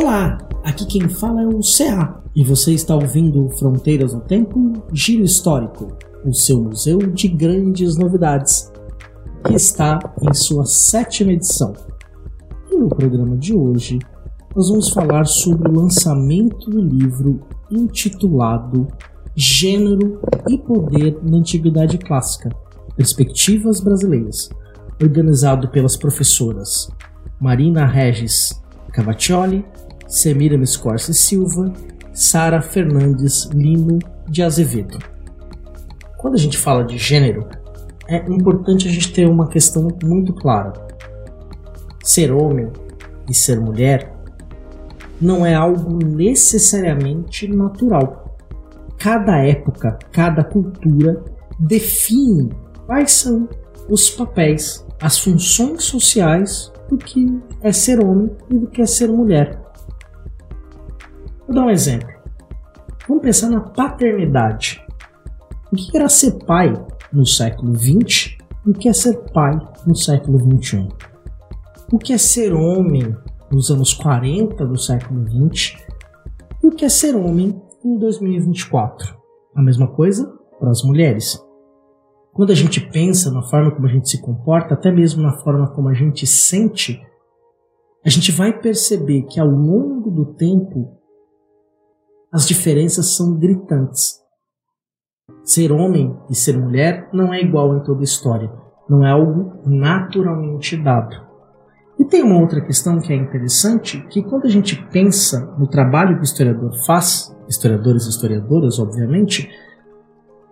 Olá, aqui quem fala é o CA e você está ouvindo Fronteiras no Tempo Giro Histórico, o seu museu de grandes novidades, que está em sua sétima edição. E no programa de hoje, nós vamos falar sobre o lançamento do livro intitulado Gênero e Poder na Antiguidade Clássica Perspectivas Brasileiras, organizado pelas professoras Marina Regis Cavaccioli, Semiramis Corsi Silva, Sara Fernandes Lino de Azevedo. Quando a gente fala de gênero, é importante a gente ter uma questão muito clara. Ser homem e ser mulher não é algo necessariamente natural. Cada época, cada cultura define quais são os papéis, as funções sociais do que é ser homem e do que é ser mulher. Vou dar um exemplo. Vamos pensar na paternidade. O que era ser pai no século XX e o que é ser pai no século XXI? O que é ser homem nos anos 40 do século XX e o que é ser homem em 2024? A mesma coisa para as mulheres. Quando a gente pensa na forma como a gente se comporta, até mesmo na forma como a gente sente, a gente vai perceber que ao longo do tempo as diferenças são gritantes. Ser homem e ser mulher não é igual em toda a história, não é algo naturalmente dado. E tem uma outra questão que é interessante, que quando a gente pensa no trabalho que o historiador faz, historiadores e historiadoras, obviamente,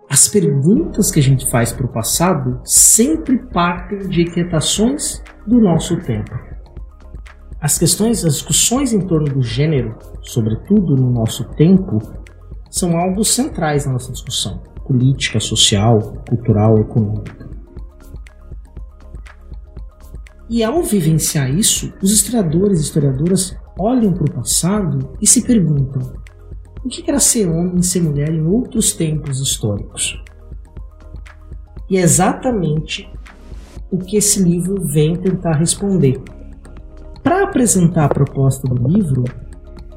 as perguntas que a gente faz para o passado sempre partem de inquietações do nosso tempo. As questões, as discussões em torno do gênero, sobretudo no nosso tempo, são algo centrais na nossa discussão política, social, cultural, econômica. E ao vivenciar isso, os historiadores e historiadoras olham para o passado e se perguntam: o que era ser homem e ser mulher em outros tempos históricos? E é exatamente o que esse livro vem tentar responder. Para apresentar a proposta do livro,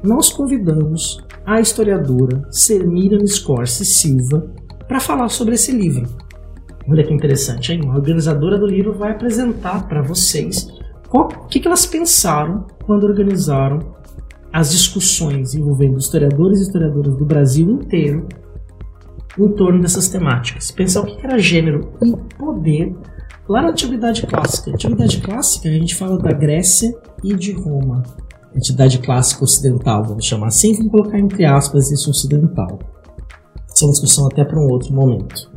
nós convidamos a historiadora Sermira Miscorsi Silva para falar sobre esse livro. Olha que interessante, hein? A organizadora do livro vai apresentar para vocês o que, que elas pensaram quando organizaram as discussões envolvendo historiadores e historiadoras do Brasil inteiro em torno dessas temáticas. Pensar o que era gênero e poder lá na Antiguidade Clássica. Antiguidade Clássica, a gente fala da Grécia e de Roma. Antiguidade Clássica Ocidental, vamos chamar assim, vamos colocar entre aspas isso ocidental. Essa é uma discussão até para um outro momento.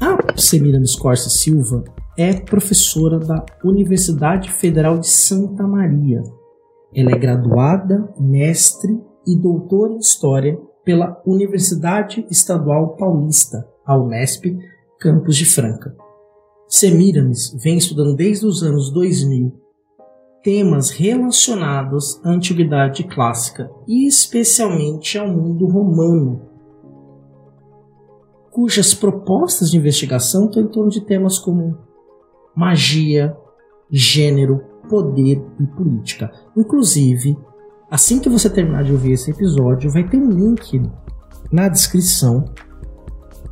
A Semira Miscorsa Silva é professora da Universidade Federal de Santa Maria, ela é graduada, mestre e doutora em História pela Universidade Estadual Paulista, a Unesp, campus de Franca. Semiramis vem estudando desde os anos 2000 temas relacionados à antiguidade clássica e especialmente ao mundo romano, cujas propostas de investigação estão em torno de temas como magia, gênero, poder e política. Inclusive, assim que você terminar de ouvir esse episódio, vai ter um link na descrição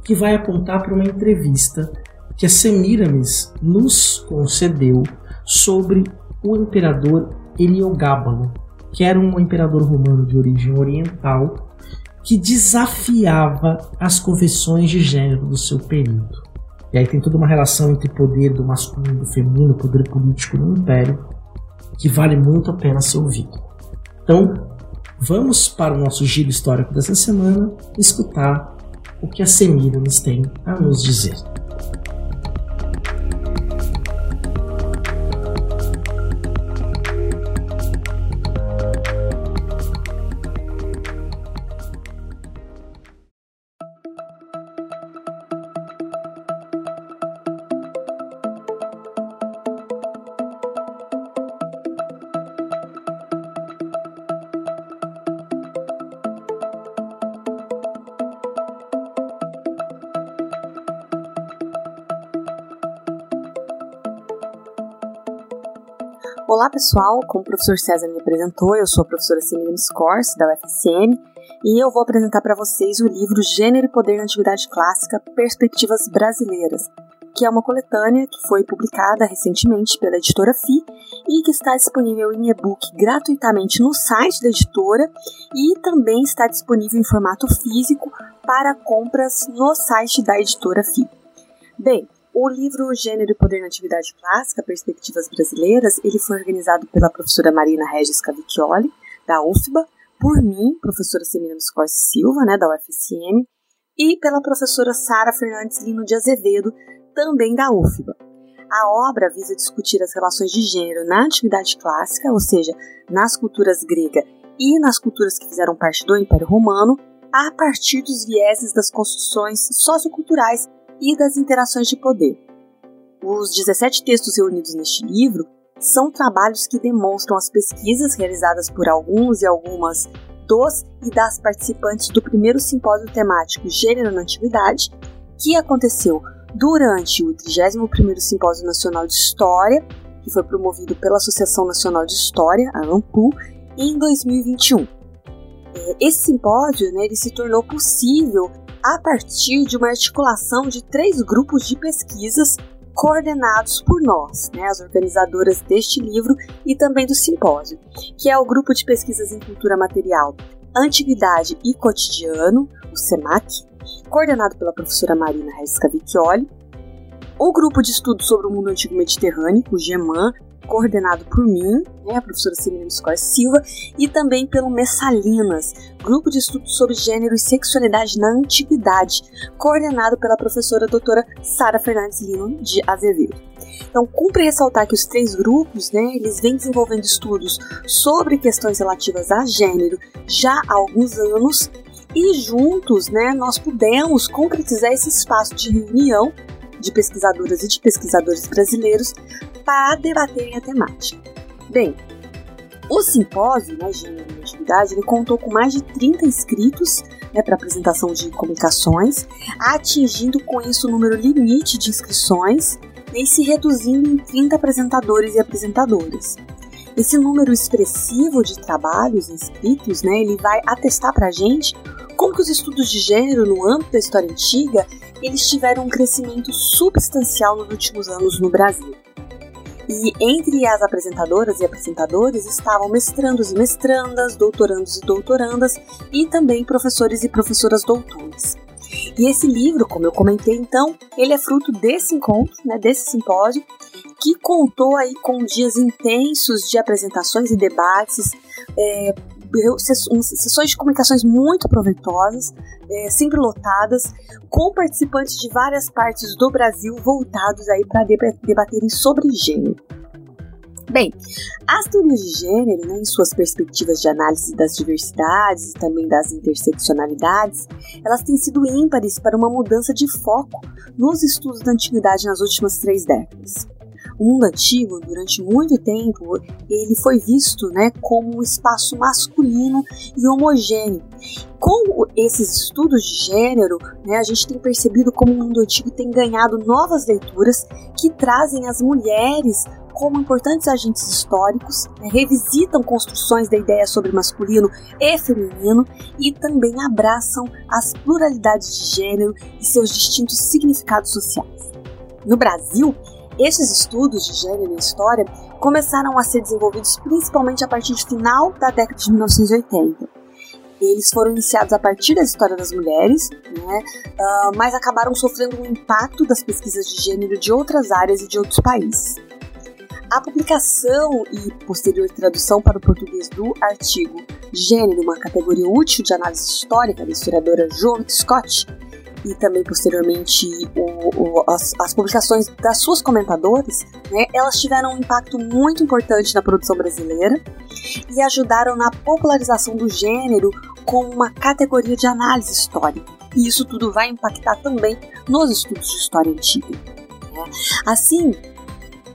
que vai apontar para uma entrevista que Semiramis nos concedeu sobre o imperador Heliogábalo, que era um imperador romano de origem oriental que desafiava as convenções de gênero do seu período. E aí tem toda uma relação entre poder do masculino e do feminino, poder político no império, que vale muito a pena ser ouvido. Então, vamos para o nosso giro histórico dessa semana escutar o que a Semira nos tem a nos dizer. Olá pessoal, como o professor César me apresentou, eu sou a professora Celina Scors, da UFSM, e eu vou apresentar para vocês o livro Gênero e Poder na Antiguidade Clássica Perspectivas Brasileiras, que é uma coletânea que foi publicada recentemente pela editora FI e que está disponível em e-book gratuitamente no site da editora e também está disponível em formato físico para compras no site da editora FI. Bem, o livro Gênero e Poder na Atividade Clássica, Perspectivas Brasileiras, ele foi organizado pela professora Marina Regis Cavicchioli, da UFBA, por mim, professora Semina Scorse Silva, né, da UFSM, e pela professora Sara Fernandes Lino de Azevedo, também da UFBA. A obra visa discutir as relações de gênero na Antiguidade Clássica, ou seja, nas culturas grega e nas culturas que fizeram parte do Império Romano, a partir dos vieses das construções socioculturais e das interações de poder. Os 17 textos reunidos neste livro são trabalhos que demonstram as pesquisas realizadas por alguns e algumas dos e das participantes do primeiro simpósio temático Gênero na Antiguidade, que aconteceu durante o 31º Simpósio Nacional de História, que foi promovido pela Associação Nacional de História, a ANPU, em 2021. É, esse simpósio né, ele se tornou possível a partir de uma articulação de três grupos de pesquisas coordenados por nós, né, as organizadoras deste livro e também do simpósio, que é o Grupo de Pesquisas em Cultura Material, Antiguidade e Cotidiano, o SEMAC, coordenado pela professora Marina Reis Cavicchioli, o Grupo de Estudos sobre o Mundo Antigo Mediterrâneo, o GEMAN, coordenado por mim, né, a professora Celina Scorsese Silva, e também pelo Messalinas, grupo de estudos sobre gênero e sexualidade na antiguidade, coordenado pela professora doutora Sara Fernandes Lino de Azevedo. Então, cumpre ressaltar que os três grupos, né, eles vêm desenvolvendo estudos sobre questões relativas a gênero já há alguns anos e juntos, né, nós pudemos concretizar esse espaço de reunião de pesquisadoras e de pesquisadores brasileiros para debaterem a temática. Bem, o simpósio né, de atividade ele contou com mais de 30 inscritos né, para apresentação de comunicações, atingindo com isso o número limite de inscrições né, e se reduzindo em 30 apresentadores e apresentadoras. Esse número expressivo de trabalhos inscritos, né, ele vai atestar para a gente como que os estudos de gênero no âmbito da história antiga eles tiveram um crescimento substancial nos últimos anos no Brasil. E entre as apresentadoras e apresentadores estavam mestrandos e mestrandas, doutorandos e doutorandas e também professores e professoras doutores. E esse livro, como eu comentei então, ele é fruto desse encontro, né, desse simpósio, que contou aí com dias intensos de apresentações e debates, é, sessões de comunicações muito proveitosas, é, sempre lotadas, com participantes de várias partes do Brasil voltados aí para debaterem sobre gênero. Bem, as teorias de gênero, né, em suas perspectivas de análise das diversidades e também das interseccionalidades, elas têm sido ímpares para uma mudança de foco nos estudos da antiguidade nas últimas três décadas. O mundo antigo, durante muito tempo, ele foi visto né, como um espaço masculino e homogêneo. Com esses estudos de gênero, né, a gente tem percebido como o mundo antigo tem ganhado novas leituras que trazem as mulheres como importantes agentes históricos, né, revisitam construções da ideia sobre masculino e feminino e também abraçam as pluralidades de gênero e seus distintos significados sociais. No Brasil, esses estudos de gênero e história começaram a ser desenvolvidos principalmente a partir do final da década de 1980. Eles foram iniciados a partir da história das mulheres, né, uh, mas acabaram sofrendo um impacto das pesquisas de gênero de outras áreas e de outros países. A publicação e posterior tradução para o português do artigo Gênero, uma categoria útil de análise histórica da historiadora Joan Scott, e também posteriormente o, o, as, as, publicações das suas comentadoras, né, elas tiveram um impacto muito importante na produção brasileira e ajudaram na popularização do gênero como uma categoria de análise histórica. E isso tudo vai impactar também nos estudos de história antiga. Né? Assim,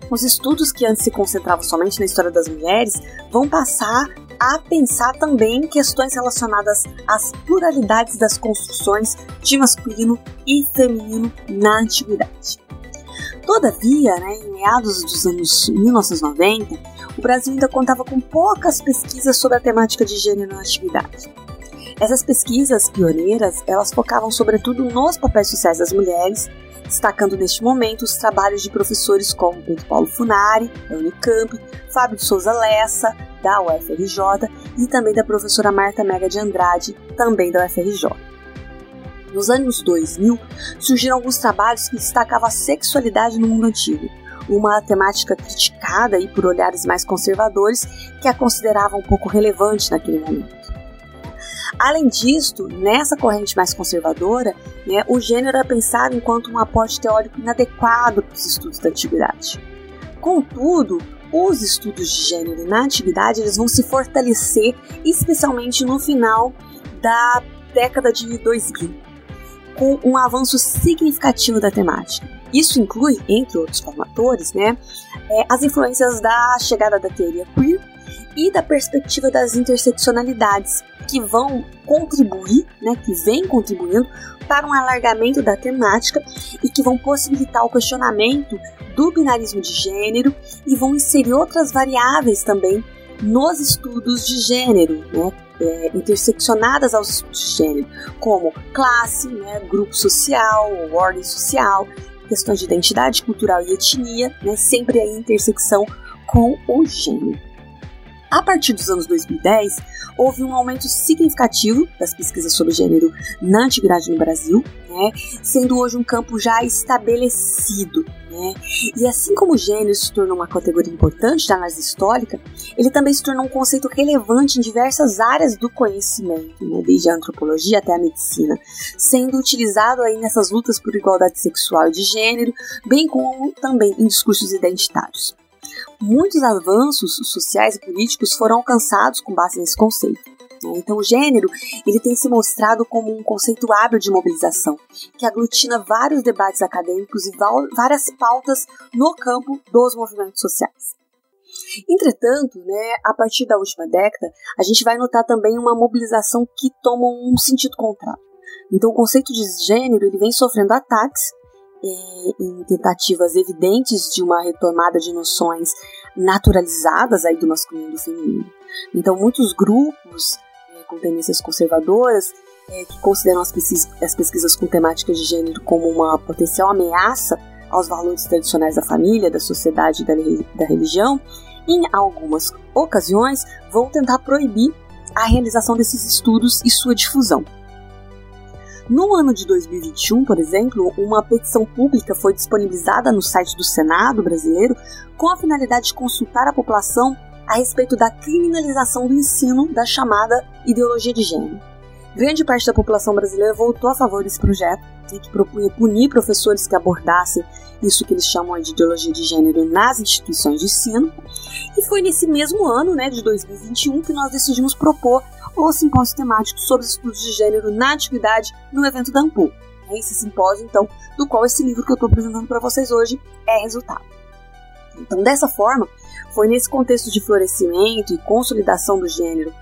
os estudos que antes se concentravam somente na história das mulheres vão passar a pensar também questões relacionadas às pluralidades das construções de masculino e feminino na antiguidade. Todavia, né, em meados dos anos 1990, o Brasil ainda contava com poucas pesquisas sobre a temática de gênero na atividade. Essas pesquisas pioneiras, elas focavam sobretudo nos papéis sociais das mulheres, destacando neste momento os trabalhos de professores como Pedro Paulo Funari, da Unicamp, Fábio de Souza Lessa, da UFRJ, e também da professora Marta Mega de Andrade, também da UFRJ. Nos anos 2000, surgiram alguns trabalhos que destacavam a sexualidade no mundo antigo, uma temática criticada aí por olhares mais conservadores que a consideravam um pouco relevante naquele momento. Além disso, nessa corrente mais conservadora, né, o gênero é pensado enquanto um aporte teórico inadequado para os estudos da antiguidade. Contudo, os estudos de gênero na antiguidade eles vão se fortalecer, especialmente no final da década de 2000, com um avanço significativo da temática. Isso inclui, entre outros formadores, né, é, as influências da chegada da teoria queer e da perspectiva das interseccionalidades, que vão contribuir, né, que vem contribuindo para um alargamento da temática e que vão possibilitar o questionamento do binarismo de gênero e vão inserir outras variáveis também nos estudos de gênero, né, é, interseccionadas aos estudos de gênero, como classe, né, grupo social, ordem social, questões de identidade cultural e etnia, né, sempre a intersecção com o gênero. A partir dos anos 2010, houve um aumento significativo das pesquisas sobre gênero na antiguidade no Brasil, né, sendo hoje um campo já estabelecido. Né? E assim como o gênero se tornou uma categoria importante da análise histórica, ele também se tornou um conceito relevante em diversas áreas do conhecimento, né? desde a antropologia até a medicina, sendo utilizado aí nessas lutas por igualdade sexual e de gênero, bem como também em discursos identitários. Muitos avanços sociais e políticos foram alcançados com base nesse conceito. Né? Então, o gênero ele tem se mostrado como um conceito hábil de mobilização, que aglutina vários debates acadêmicos e várias pautas no campo dos movimentos sociais. Entretanto, né, a partir da última década, a gente vai notar também uma mobilização que toma um sentido contrário. Então, o conceito de gênero ele vem sofrendo ataques em tentativas evidentes de uma retomada de noções naturalizadas aí do masculino e do feminino. Então, muitos grupos é, com tendências conservadoras é, que consideram as, pesquisas, as pesquisas com temáticas de gênero como uma potencial ameaça aos valores tradicionais da família, da sociedade e da, da religião, em algumas ocasiões vão tentar proibir a realização desses estudos e sua difusão. No ano de 2021, por exemplo, uma petição pública foi disponibilizada no site do Senado brasileiro com a finalidade de consultar a população a respeito da criminalização do ensino da chamada ideologia de gênero. Grande parte da população brasileira votou a favor desse projeto, que propunha punir professores que abordassem isso que eles chamam de ideologia de gênero nas instituições de ensino. E foi nesse mesmo ano, né, de 2021, que nós decidimos propor o simpósio temático sobre estudos de gênero na antiguidade no evento da Ampul. É esse simpósio, então, do qual esse livro que eu estou apresentando para vocês hoje é resultado. Então, dessa forma, foi nesse contexto de florescimento e consolidação do gênero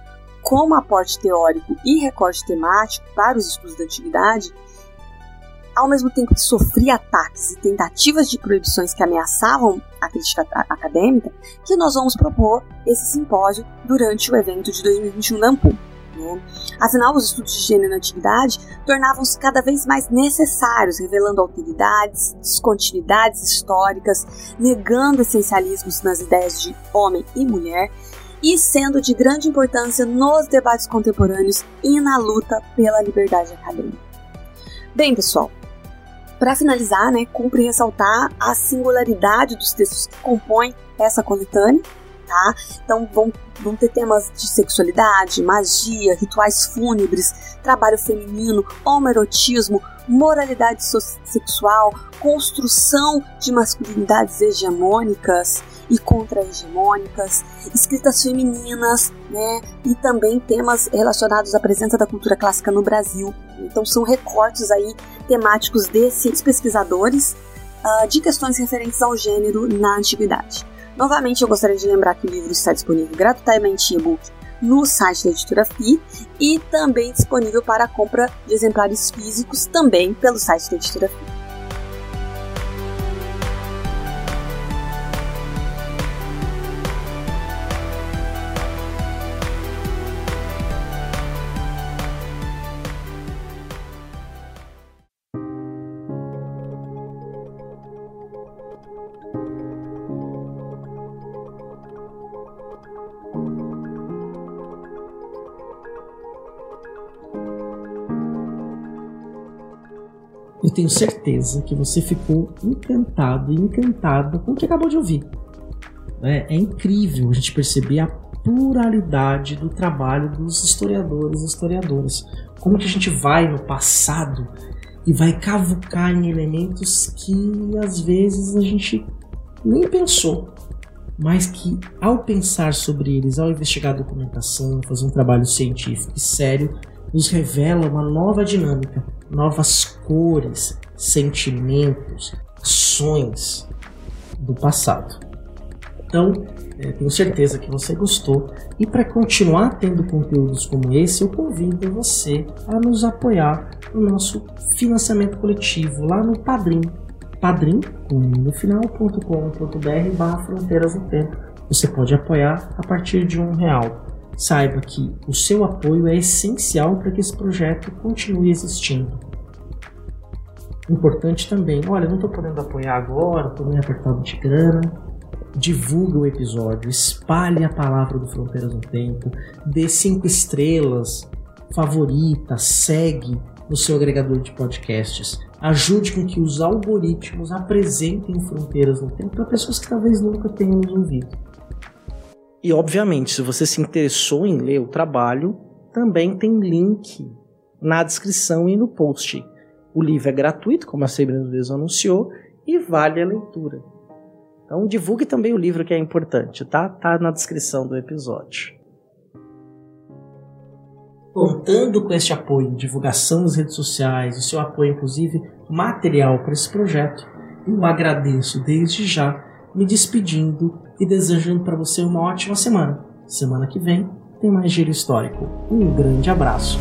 como aporte teórico e recorte temático para os estudos da antiguidade, ao mesmo tempo que sofria ataques e tentativas de proibições que ameaçavam a crítica acadêmica, que nós vamos propor esse simpósio durante o evento de 2021 da AMPU. Né? Afinal, os estudos de gênero na antiguidade tornavam-se cada vez mais necessários, revelando alteridades, descontinuidades históricas, negando essencialismos nas ideias de homem e mulher e sendo de grande importância nos debates contemporâneos e na luta pela liberdade acadêmica. Bem, pessoal, para finalizar, né, cumpre ressaltar a singularidade dos textos que compõem essa coletânea, tá? Então vão, vão ter temas de sexualidade, magia, rituais fúnebres, trabalho feminino, homoerotismo, moralidade sexual, construção de masculinidades hegemônicas e contra-hegemônicas, escritas femininas, né, e também temas relacionados à presença da cultura clássica no Brasil. Então são recortes aí temáticos desses pesquisadores uh, de questões referentes ao gênero na antiguidade. Novamente, eu gostaria de lembrar que o livro está disponível gratuitamente em e-book no site da editora FI e também disponível para compra de exemplares físicos também pelo site da editora FI. Tenho certeza que você ficou encantado e encantada com o que acabou de ouvir. É, é incrível a gente perceber a pluralidade do trabalho dos historiadores e historiadoras. Como que a gente vai no passado e vai cavucar em elementos que às vezes a gente nem pensou, mas que ao pensar sobre eles, ao investigar a documentação, fazer um trabalho científico e sério, nos revela uma nova dinâmica, novas cores, sentimentos, ações do passado. Então, é, tenho certeza que você gostou. E para continuar tendo conteúdos como esse, eu convido você a nos apoiar no nosso financiamento coletivo lá no Padrim. Padrim, no final.com.br barra fronteiras no tempo. Você pode apoiar a partir de um real. Saiba que o seu apoio é essencial para que esse projeto continue existindo. Importante também, olha, não estou podendo apoiar agora, estou meio apertado de grana, divulga o episódio, espalhe a palavra do Fronteiras no Tempo, dê cinco estrelas, favorita, segue no seu agregador de podcasts. Ajude com que os algoritmos apresentem Fronteiras no Tempo para pessoas que talvez nunca tenham ouvido. E obviamente, se você se interessou em ler o trabalho, também tem link na descrição e no post. O livro é gratuito, como a Sabrina vezes anunciou, e vale a leitura. Então divulgue também o livro que é importante, tá? Tá na descrição do episódio. Contando com este apoio, divulgação nas redes sociais, o seu apoio, inclusive, material para esse projeto, eu agradeço desde já, me despedindo e desejando para você uma ótima semana. Semana que vem tem mais giro histórico. Um grande abraço.